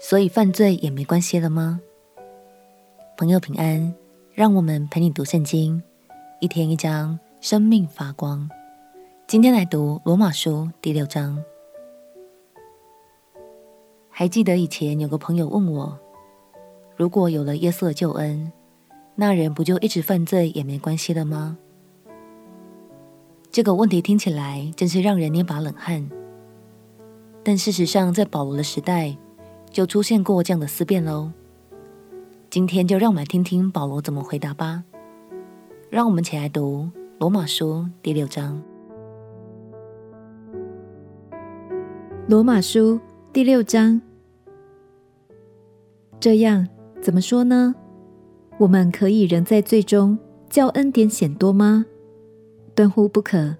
所以犯罪也没关系了吗？朋友平安，让我们陪你读圣经，一天一章，生命发光。今天来读罗马书第六章。还记得以前有个朋友问我，如果有了耶稣的救恩，那人不就一直犯罪也没关系了吗？这个问题听起来真是让人捏把冷汗。但事实上，在保罗的时代，就出现过这样的思辨喽。今天就让我们来听听保罗怎么回答吧。让我们起来读罗马书第六章。罗马书第六章，这样怎么说呢？我们可以仍在罪中，叫恩典显多吗？断乎不可。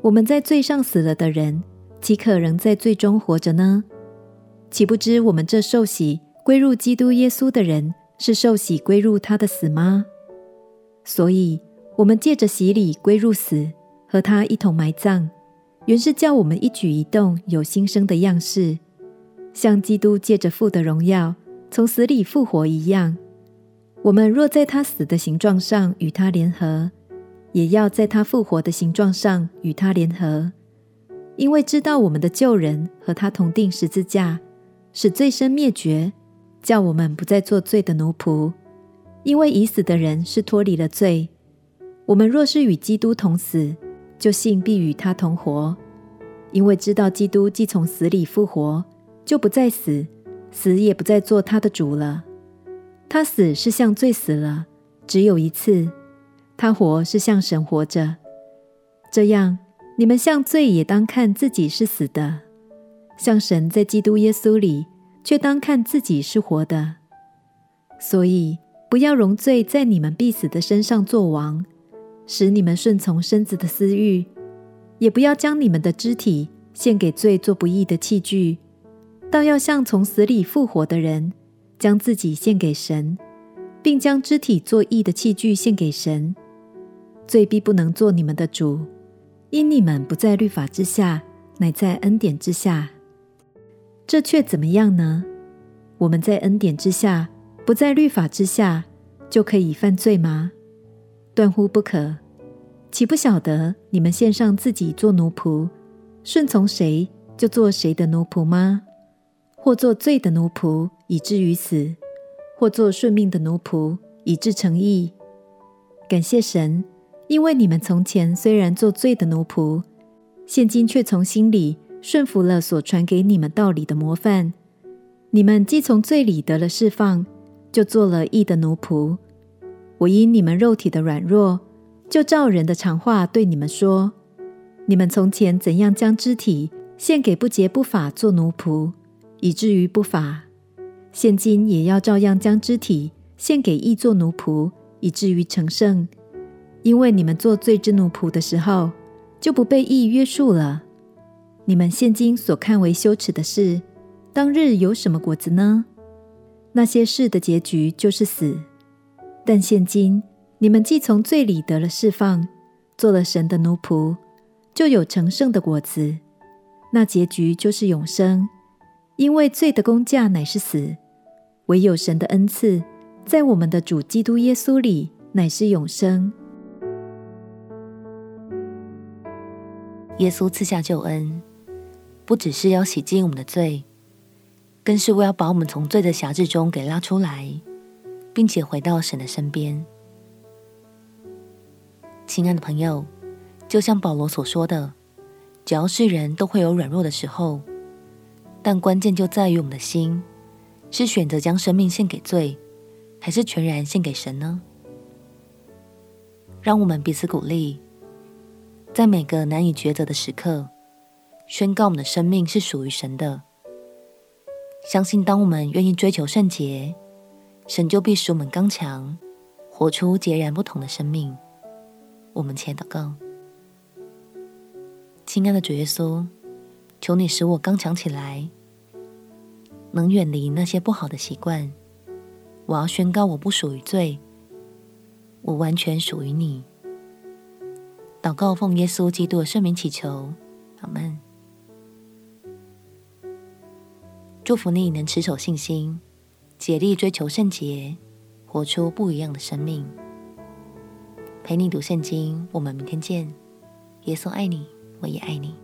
我们在罪上死了的人，岂可仍在罪中活着呢？岂不知我们这受洗归入基督耶稣的人，是受洗归入他的死吗？所以，我们借着洗礼归入死，和他一同埋葬，原是叫我们一举一动有新生的样式，像基督借着父的荣耀从死里复活一样。我们若在他死的形状上与他联合，也要在他复活的形状上与他联合，因为知道我们的旧人和他同钉十字架。使罪身灭绝，叫我们不再做罪的奴仆。因为已死的人是脱离了罪。我们若是与基督同死，就信必与他同活。因为知道基督既从死里复活，就不再死，死也不再做他的主了。他死是向罪死了，只有一次；他活是向神活着。这样，你们向罪也当看自己是死的。像神在基督耶稣里，却当看自己是活的。所以不要容罪在你们必死的身上作王，使你们顺从身子的私欲；也不要将你们的肢体献给罪做不义的器具，倒要像从死里复活的人，将自己献给神，并将肢体做义的器具献给神。罪必不能做你们的主，因你们不在律法之下，乃在恩典之下。这却怎么样呢？我们在恩典之下，不在律法之下，就可以犯罪吗？断乎不可！岂不晓得你们献上自己做奴仆，顺从谁就做谁的奴仆吗？或做罪的奴仆，以至于死；或做顺命的奴仆，以致成义。感谢神，因为你们从前虽然做罪的奴仆，现今却从心里。顺服了所传给你们道理的模范，你们既从罪里得了释放，就做了义的奴仆。我因你们肉体的软弱，就照人的常话对你们说：你们从前怎样将肢体献给不洁不法做奴仆，以至于不法，现今也要照样将肢体献给义做奴仆，以至于成圣。因为你们做罪之奴仆的时候，就不被义约束了。你们现今所看为羞耻的事，当日有什么果子呢？那些事的结局就是死。但现今你们既从罪里得了释放，做了神的奴仆，就有成圣的果子。那结局就是永生。因为罪的工价乃是死，唯有神的恩赐，在我们的主基督耶稣里，乃是永生。耶稣赐下救恩。不只是要洗净我们的罪，更是为要把我们从罪的辖制中给拉出来，并且回到神的身边。亲爱的朋友，就像保罗所说的，只要是人都会有软弱的时候，但关键就在于我们的心，是选择将生命献给罪，还是全然献给神呢？让我们彼此鼓励，在每个难以抉择的时刻。宣告我们的生命是属于神的。相信当我们愿意追求圣洁，神就必使我们刚强，活出截然不同的生命。我们且祷告：亲爱的主耶稣，求你使我刚强起来，能远离那些不好的习惯。我要宣告，我不属于罪，我完全属于你。祷告奉耶稣基督的圣名祈求，阿门。祝福你能持守信心，竭力追求圣洁，活出不一样的生命。陪你读圣经，我们明天见。耶稣爱你，我也爱你。